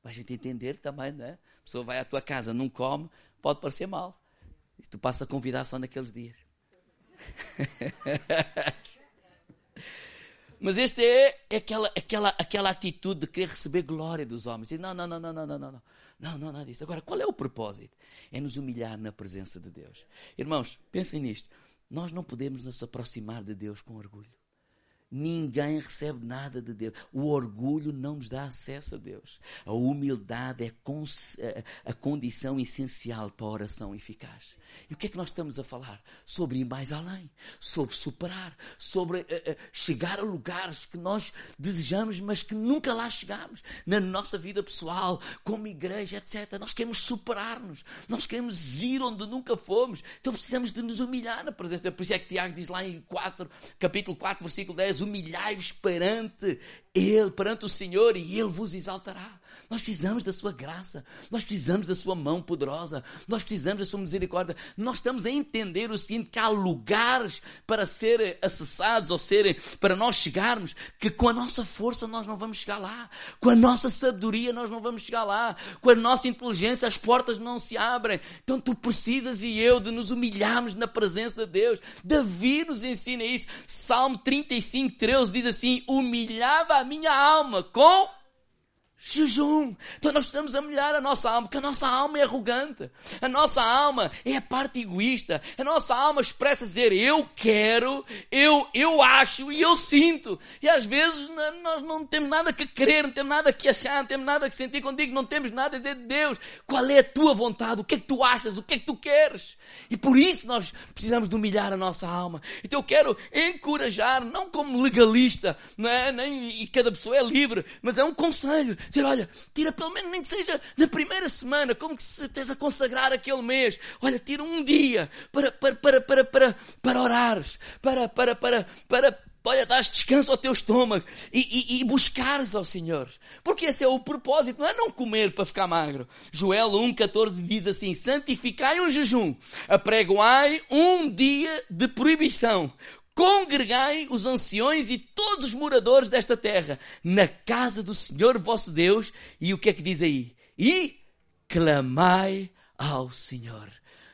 Para a gente entender também, não é? A pessoa vai à tua casa, não come, pode parecer mal. E tu passa a convidar só naqueles dias. Mas este é, é aquela, aquela, aquela atitude de querer receber glória dos homens. E não, não, não, não, não, não, não. Não, não, nada disso. Agora, qual é o propósito? É nos humilhar na presença de Deus. Irmãos, pensem nisto. Nós não podemos nos aproximar de Deus com orgulho. Ninguém recebe nada de Deus. O orgulho não nos dá acesso a Deus. A humildade é a condição essencial para a oração eficaz. E o que é que nós estamos a falar? Sobre ir mais além, sobre superar, sobre uh, uh, chegar a lugares que nós desejamos, mas que nunca lá chegamos. Na nossa vida pessoal, como igreja, etc. Nós queremos superar-nos. Nós queremos ir onde nunca fomos. Então precisamos de nos humilhar na presença. Por isso é que Tiago diz lá em 4, capítulo 4, versículo 10 humilhai-vos perante Ele, perante o Senhor, e Ele vos exaltará. Nós precisamos da sua graça, nós precisamos da sua mão poderosa, nós precisamos da sua misericórdia. Nós estamos a entender o seguinte: que há lugares para serem acessados ou serem, para nós chegarmos, que com a nossa força nós não vamos chegar lá, com a nossa sabedoria nós não vamos chegar lá, com a nossa inteligência as portas não se abrem. Então tu precisas e eu de nos humilharmos na presença de Deus. Davi nos ensina isso. Salmo 35, 13 diz assim: humilhava a minha alma com Jejum. Então nós precisamos humilhar a nossa alma, porque a nossa alma é arrogante. A nossa alma é a parte egoísta. A nossa alma expressa dizer eu quero, eu, eu acho e eu sinto. E às vezes nós não temos nada que querer, não temos nada que achar, não temos nada que sentir contigo, não temos nada a dizer de Deus. Qual é a tua vontade? O que é que tu achas? O que é que tu queres? E por isso nós precisamos de humilhar a nossa alma. Então eu quero encorajar, não como legalista, não é? Nem, e cada pessoa é livre, mas é um conselho Dizer, olha, tira pelo menos nem que seja na primeira semana, como que se tens a consagrar aquele mês. Olha, tira um dia para, para, para, para, para, para orares, para, para, para, para, olha, dás descanso ao teu estômago e, e, e, buscares ao Senhor. Porque esse é o propósito, não é não comer para ficar magro. Joel 1,14 diz assim: santificai um jejum, apregoai um dia de proibição, congregai os anciões e todos os moradores desta terra na casa do Senhor vosso Deus. E o que é que diz aí? E clamai ao Senhor.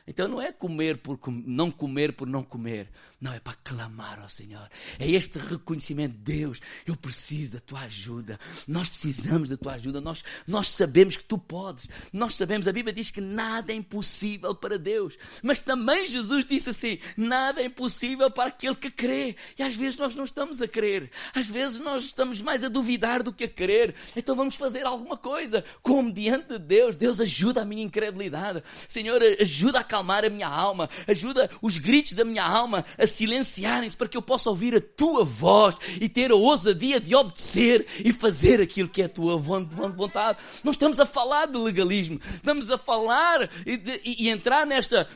Então não é comer por não comer por não comer, não, é para clamar ao Senhor. É este reconhecimento, Deus, eu preciso da tua ajuda. Nós precisamos da tua ajuda. Nós, nós sabemos que tu podes. Nós sabemos, a Bíblia diz que nada é impossível para Deus. Mas também Jesus disse assim: nada é impossível para aquele que crê. E às vezes nós não estamos a crer. Às vezes nós estamos mais a duvidar do que a crer. Então vamos fazer alguma coisa. Como diante de Deus, Deus ajuda a minha incredulidade. Senhor, ajuda a acalmar a minha alma, ajuda os gritos da minha alma a silenciarem-se para que eu possa ouvir a tua voz e ter a ousadia de obedecer e fazer aquilo que é a tua vontade. Não estamos a falar de legalismo, estamos a falar e, de, e entrar nesta,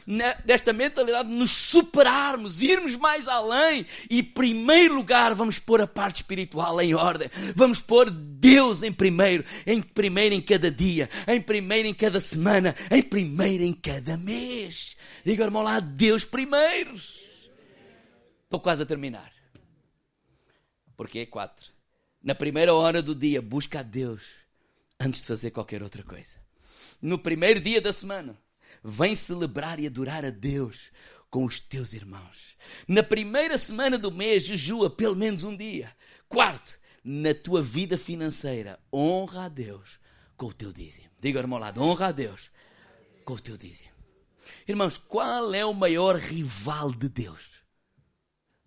nesta mentalidade de nos superarmos, irmos mais além e, em primeiro lugar, vamos pôr a parte espiritual em ordem, vamos pôr Deus em primeiro, em primeiro em cada dia, em primeiro em cada semana, em primeiro em cada mês. Diga, irmão lá, Deus primeiros. Estou quase a terminar. Porque é quatro. Na primeira hora do dia, busca a Deus antes de fazer qualquer outra coisa. No primeiro dia da semana, vem celebrar e adorar a Deus com os teus irmãos. Na primeira semana do mês, jejua pelo menos um dia. Quarto, na tua vida financeira, honra a Deus com o teu dízimo. Diga, irmão lado, honra a Deus com o teu dízimo. Irmãos, qual é o maior rival de Deus?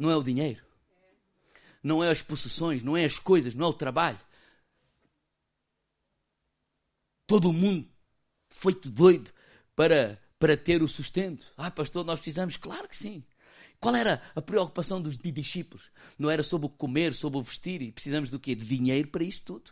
Não é o dinheiro? Não é as possessões, não é as coisas, não é o trabalho. Todo mundo foi doido para, para ter o sustento. Ah, pastor, nós precisamos? Claro que sim. Qual era a preocupação dos discípulos? Não era sobre o comer, sobre o vestir, e precisamos do quê? De dinheiro para isso tudo.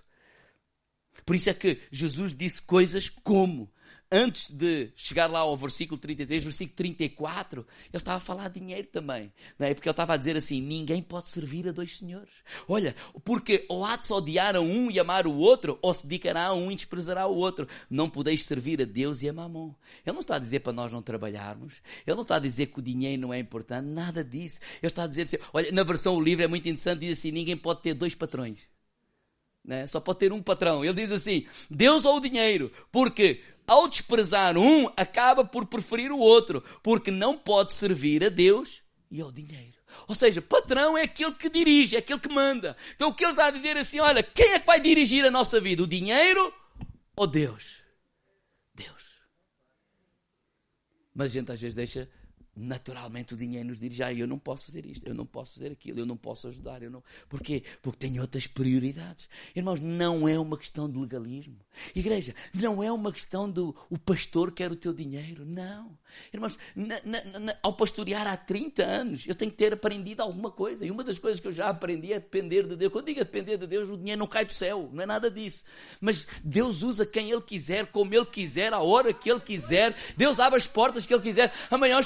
Por isso é que Jesus disse coisas como antes de chegar lá ao versículo 33, versículo 34, ele estava a falar de dinheiro também. Não é? Porque ele estava a dizer assim: ninguém pode servir a dois senhores. Olha, porque ou há de se odiar a um e amar o outro, ou se dedicará a um e desprezará o outro. Não podeis servir a Deus e a mamon. Ele não está a dizer para nós não trabalharmos. Ele não está a dizer que o dinheiro não é importante. Nada disso. Ele está a dizer assim: olha, na versão o livro é muito interessante, diz assim: ninguém pode ter dois patrões. Né? Só pode ter um patrão. Ele diz assim: Deus ou o dinheiro, porque ao desprezar um, acaba por preferir o outro, porque não pode servir a Deus e ao dinheiro. Ou seja, patrão é aquele que dirige, é aquele que manda. Então o que ele está a dizer é assim: olha, quem é que vai dirigir a nossa vida? O dinheiro ou Deus? Deus. Mas a gente às vezes deixa naturalmente o dinheiro nos dirige, ah, eu não posso fazer isto, eu não posso fazer aquilo, eu não posso ajudar, eu não... Porquê? Porque tenho outras prioridades. Irmãos, não é uma questão de legalismo. Igreja, não é uma questão do o pastor quer o teu dinheiro, não. Irmãos, na, na, na, ao pastorear há 30 anos, eu tenho que ter aprendido alguma coisa, e uma das coisas que eu já aprendi é depender de Deus. Quando digo depender de Deus, o dinheiro não cai do céu, não é nada disso. Mas Deus usa quem Ele quiser, como Ele quiser, a hora que Ele quiser, Deus abre as portas que Ele quiser. A maior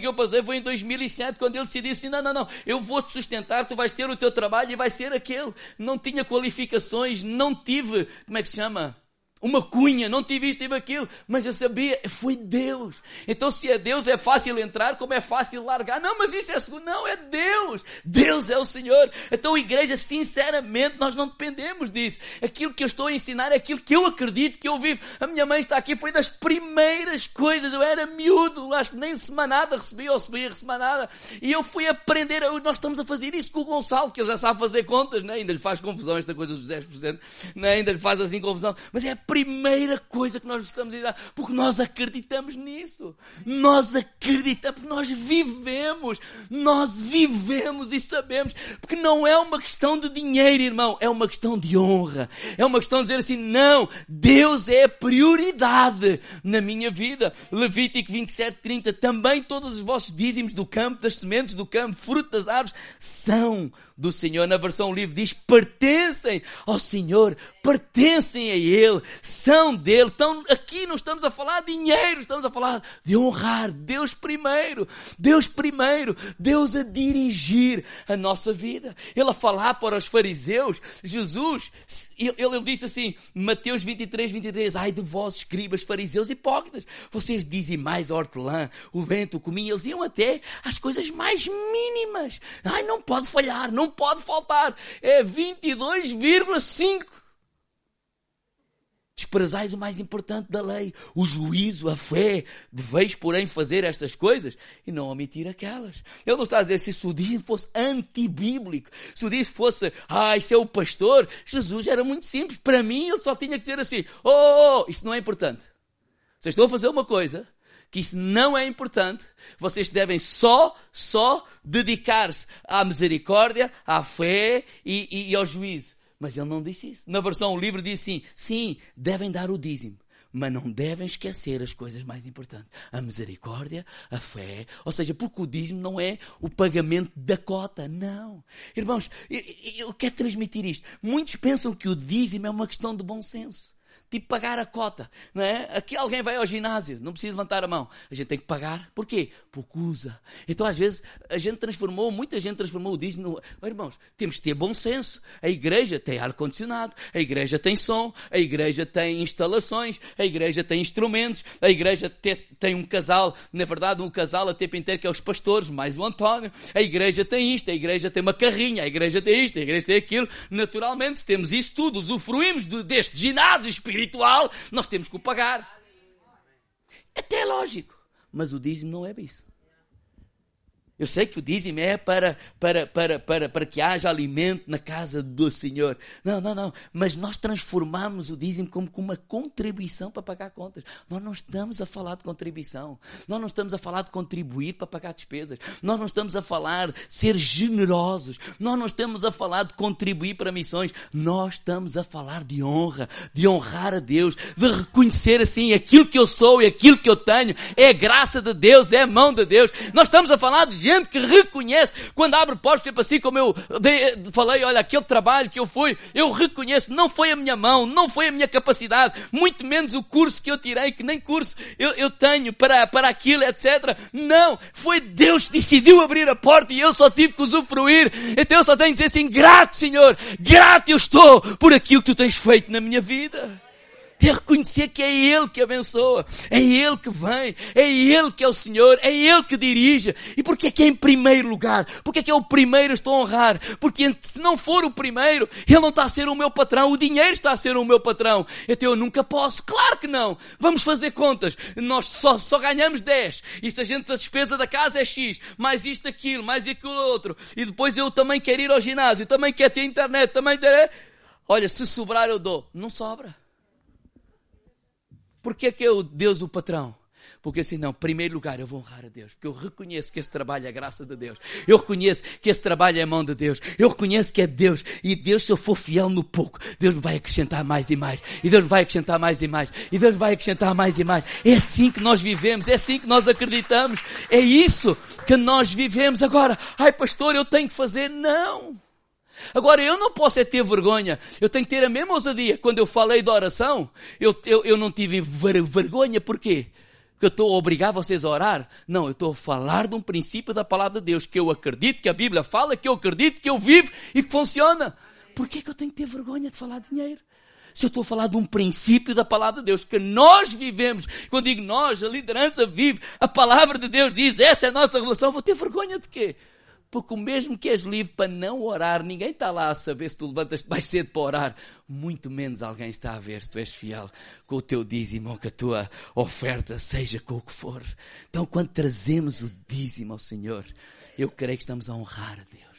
que eu passei foi em 2007, quando ele decidiu assim: não, não, não, eu vou te sustentar, tu vais ter o teu trabalho e vai ser aquele. Não tinha qualificações, não tive, como é que se chama? Uma cunha, não tive isto, tive aquilo, mas eu sabia, foi Deus. Então se é Deus é fácil entrar, como é fácil largar. Não, mas isso é segundo. Não, é Deus. Deus é o Senhor. Então igreja, sinceramente, nós não dependemos disso. Aquilo que eu estou a ensinar é aquilo que eu acredito, que eu vivo. A minha mãe está aqui, foi das primeiras coisas. Eu era miúdo, acho que nem semanada recebia ou recebia semanada. E eu fui aprender, nós estamos a fazer isso com o Gonçalo, que ele já sabe fazer contas, né? ainda lhe faz confusão esta coisa dos 10%, né? ainda lhe faz assim confusão. Mas é primeira coisa que nós estamos a dar, porque nós acreditamos nisso. Nós acreditamos, nós vivemos, nós vivemos e sabemos, porque não é uma questão de dinheiro, irmão, é uma questão de honra. É uma questão de dizer assim, não, Deus é a prioridade na minha vida. Levítico 27, 30, também todos os vossos dízimos do campo, das sementes do campo, fruto das árvores, são do Senhor. Na versão livre diz, pertencem ao Senhor, pertencem a Ele, são dele. Então aqui não estamos a falar de dinheiro, estamos a falar de honrar Deus primeiro, Deus primeiro, Deus a dirigir a nossa vida. Ele a falar para os fariseus, Jesus, ele, ele disse assim, Mateus 23, 23, ai de vós, escribas, fariseus hipócritas, vocês dizem mais hortelã, o vento, o cominho, eles iam até às coisas mais mínimas. Ai, não pode falhar, não pode faltar. É 22,5 desprezais o mais importante da lei, o juízo, a fé. Deveis, porém, fazer estas coisas e não omitir aquelas. Ele não está a dizer se isso fosse antibíblico, se o fosse, ah, isso é o pastor. Jesus era muito simples. Para mim, ele só tinha que dizer assim: oh, oh, oh isso não é importante. Vocês estão a fazer uma coisa que isso não é importante. Vocês devem só, só dedicar-se à misericórdia, à fé e, e, e ao juízo. Mas ele não disse isso. Na versão livre diz assim: sim, devem dar o dízimo. mas não devem esquecer as coisas mais importantes. A misericórdia, a fé, ou seja, porque o dízimo não é o pagamento da cota, não. Irmãos, eu, eu quero transmitir isto. Muitos pensam que o dízimo é uma questão de bom senso tipo pagar a cota, não é? Aqui alguém vai ao ginásio, não precisa levantar a mão. A gente tem que pagar. Porquê? Porque usa. Então, às vezes, a gente transformou, muita gente transformou o dízimo no... Irmãos, temos que ter bom senso. A igreja tem ar-condicionado, a igreja tem som, a igreja tem instalações, a igreja tem instrumentos, a igreja te, tem um casal, na verdade, um casal a tempo inteiro que é os pastores, mais o António. A igreja tem isto, a igreja tem uma carrinha, a igreja tem isto, a igreja tem aquilo. Naturalmente, temos isso tudo, usufruímos de, deste ginásio espiritual espiritual, nós temos que o pagar. Até é lógico. Mas o dízimo não é isso. Eu sei que o dízimo é para, para, para, para, para que haja alimento na casa do Senhor. Não, não, não. Mas nós transformamos o dízimo como uma contribuição para pagar contas. Nós não estamos a falar de contribuição. Nós não estamos a falar de contribuir para pagar despesas. Nós não estamos a falar de ser generosos. Nós não estamos a falar de contribuir para missões. Nós estamos a falar de honra, de honrar a Deus, de reconhecer assim aquilo que eu sou e aquilo que eu tenho é graça de Deus, é mão de Deus. Nós estamos a falar de gente que reconhece, quando abre portas, sempre assim como eu falei, olha, aquele trabalho que eu fui, eu reconheço, não foi a minha mão, não foi a minha capacidade, muito menos o curso que eu tirei, que nem curso eu, eu tenho para, para aquilo, etc. Não, foi Deus que decidiu abrir a porta e eu só tive que usufruir. Então eu só tenho que dizer assim, grato Senhor, grato eu estou por aquilo que tu tens feito na minha vida reconhecer que é Ele que abençoa, é Ele que vem, é Ele que é o Senhor, é Ele que dirige. E porque é que é em primeiro lugar? Porque é que é o primeiro estou a honrar? Porque se não for o primeiro, Ele não está a ser o meu patrão, o dinheiro está a ser o meu patrão. Então eu nunca posso. Claro que não. Vamos fazer contas. Nós só, só ganhamos 10. E se a gente, a despesa da casa é X, mais isto, aquilo, mais aquilo outro. E depois eu também quero ir ao ginásio, também quero ter internet, também ter... Olha, se sobrar eu dou. Não sobra. Porquê é que é Deus o patrão? Porque assim, não, em primeiro lugar eu vou honrar a Deus, porque eu reconheço que esse trabalho é graça de Deus. Eu reconheço que esse trabalho é mão de Deus. Eu reconheço que é Deus. E Deus, se eu for fiel no pouco, Deus me vai acrescentar mais e mais. E Deus me vai acrescentar mais e mais. E Deus me vai acrescentar mais e mais. É assim que nós vivemos, é assim que nós acreditamos. É isso que nós vivemos. Agora, ai pastor, eu tenho que fazer. Não. Agora, eu não posso é ter vergonha. Eu tenho que ter a mesma ousadia. Quando eu falei da oração, eu, eu, eu não tive ver, vergonha. Por quê? Porque eu estou a obrigar vocês a orar? Não, eu estou a falar de um princípio da palavra de Deus que eu acredito, que a Bíblia fala, que eu acredito, que eu vivo e que funciona. Por que eu tenho que ter vergonha de falar de dinheiro? Se eu estou a falar de um princípio da palavra de Deus, que nós vivemos, quando digo nós, a liderança vive, a palavra de Deus diz, essa é a nossa relação, vou ter vergonha de quê? Porque mesmo que és livre para não orar, ninguém está lá a saber se tu levantas mais cedo para orar. Muito menos alguém está a ver se tu és fiel com o teu dízimo ou com a tua oferta, seja com o que for. Então, quando trazemos o dízimo ao Senhor, eu creio que estamos a honrar a Deus.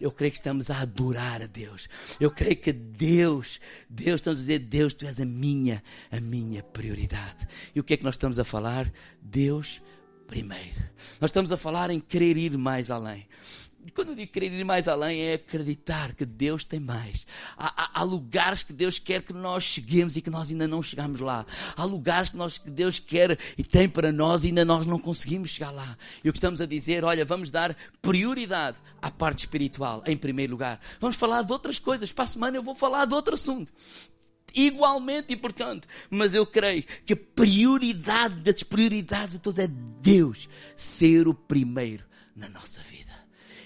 Eu creio que estamos a adorar a Deus. Eu creio que Deus, Deus, estamos a dizer, Deus, tu és a minha, a minha prioridade. E o que é que nós estamos a falar? Deus primeiro. Nós estamos a falar em querer ir mais além. Quando eu digo querer ir mais além, é acreditar que Deus tem mais. Há, há, há, lugares que Deus quer que nós cheguemos e que nós ainda não chegamos lá. Há lugares que, nós, que Deus quer e tem para nós e ainda nós não conseguimos chegar lá. E o que estamos a dizer, olha, vamos dar prioridade à parte espiritual, em primeiro lugar. Vamos falar de outras coisas. Para a semana eu vou falar de outro assunto igualmente importante. Mas eu creio que a prioridade das prioridades de todos é Deus ser o primeiro na nossa vida.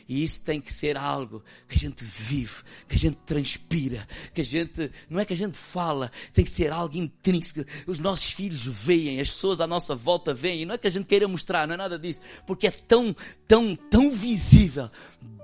E isso tem que ser algo que a gente vive, que a gente transpira, que a gente, não é que a gente fala, tem que ser algo intrínseco. Os nossos filhos veem, as pessoas à nossa volta veem, e não é que a gente queira mostrar, não é nada disso, porque é tão, tão, tão visível.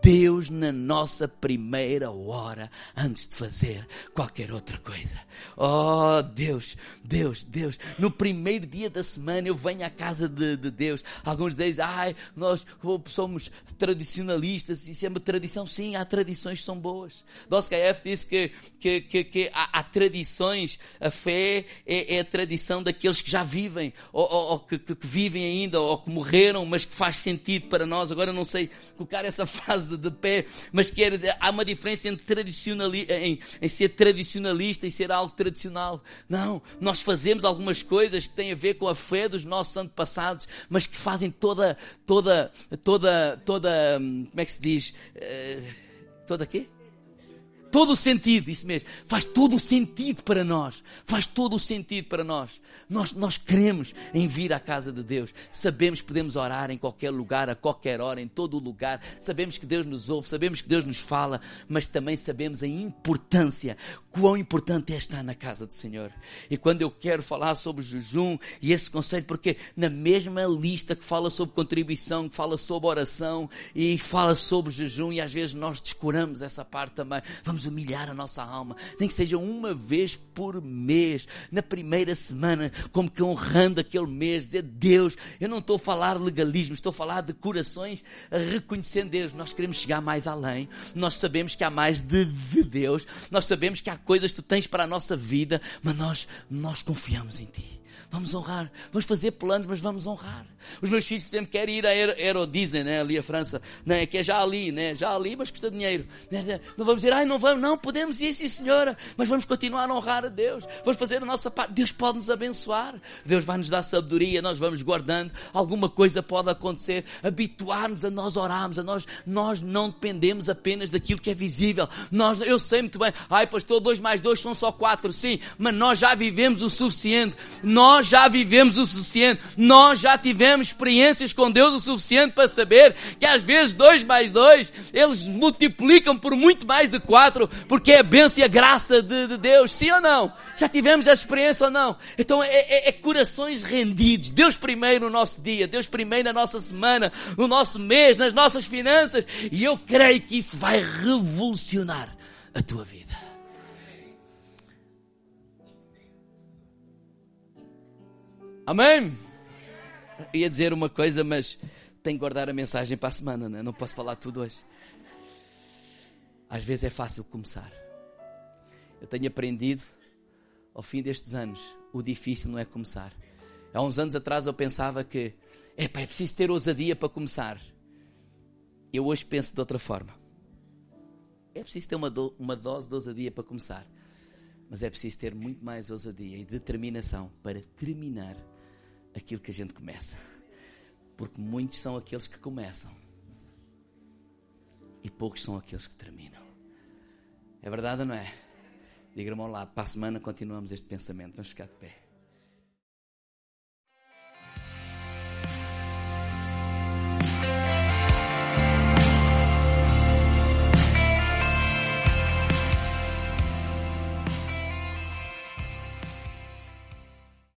Deus na nossa primeira hora antes de fazer qualquer outra coisa. Oh Deus, Deus, Deus. No primeiro dia da semana eu venho à casa de, de Deus. Alguns dizem, ai, nós somos tradicionalistas, isso é uma tradição. Sim, há tradições que são boas. Dostoevsky disse que, que, que, que há, há, tradições, a fé é, é, a tradição daqueles que já vivem, ou, ou, ou que, que, vivem ainda, ou que morreram, mas que faz sentido para nós. Agora não sei colocar essa frase casa de pé, mas quer, há uma diferença entre tradicionali, em, em ser tradicionalista e ser algo tradicional. Não, nós fazemos algumas coisas que têm a ver com a fé dos nossos antepassados, mas que fazem toda, toda, toda, toda, hum, como é que se diz? Uh, toda quê? Todo o sentido, isso mesmo. Faz todo o sentido para nós. Faz todo o sentido para nós. Nós, nós queremos em vir à casa de Deus. Sabemos que podemos orar em qualquer lugar, a qualquer hora, em todo o lugar. Sabemos que Deus nos ouve, sabemos que Deus nos fala, mas também sabemos a importância, quão importante é estar na casa do Senhor. E quando eu quero falar sobre jejum e esse conceito, porque na mesma lista que fala sobre contribuição, que fala sobre oração e fala sobre jejum, e às vezes nós descuramos essa parte também. Vamos Vamos humilhar a nossa alma, nem que seja uma vez por mês, na primeira semana, como que honrando aquele mês, dizer Deus, eu não estou a falar legalismo, estou a falar de corações reconhecendo Deus. Nós queremos chegar mais além, nós sabemos que há mais de, de Deus, nós sabemos que há coisas que tu tens para a nossa vida, mas nós, nós confiamos em Ti. Vamos honrar. Vamos fazer planos, mas vamos honrar. Os meus filhos, exemplo, querem ir a Euro Disney, né? ali a França, né? que é já ali, né? já ali, mas custa dinheiro. Né? Não vamos dizer, ai, não vamos, não, podemos ir, sim, senhora, mas vamos continuar a honrar a Deus. Vamos fazer a nossa parte. Deus pode nos abençoar. Deus vai nos dar sabedoria, nós vamos guardando. Alguma coisa pode acontecer. Habituar-nos a nós orarmos, a nós, nós não dependemos apenas daquilo que é visível. Nós, eu sei muito bem, ai, pastor, dois mais dois são só quatro, sim, mas nós já vivemos o suficiente. Nós nós já vivemos o suficiente, nós já tivemos experiências com Deus o suficiente para saber que às vezes dois mais dois, eles multiplicam por muito mais de quatro, porque é a bênção e a graça de, de Deus, sim ou não? Já tivemos essa experiência ou não? Então é, é, é corações rendidos, Deus primeiro no nosso dia, Deus primeiro na nossa semana, no nosso mês, nas nossas finanças, e eu creio que isso vai revolucionar a tua vida. Amém? Ia dizer uma coisa, mas tenho que guardar a mensagem para a semana, né? não posso falar tudo hoje. Às vezes é fácil começar. Eu tenho aprendido, ao fim destes anos, o difícil não é começar. Há uns anos atrás eu pensava que é preciso ter ousadia para começar. Eu hoje penso de outra forma. É preciso ter uma, do, uma dose de ousadia para começar. Mas é preciso ter muito mais ousadia e determinação para terminar aquilo que a gente começa. Porque muitos são aqueles que começam e poucos são aqueles que terminam. É verdade ou não é? Diga-me lado, para a semana continuamos este pensamento. Vamos ficar de pé.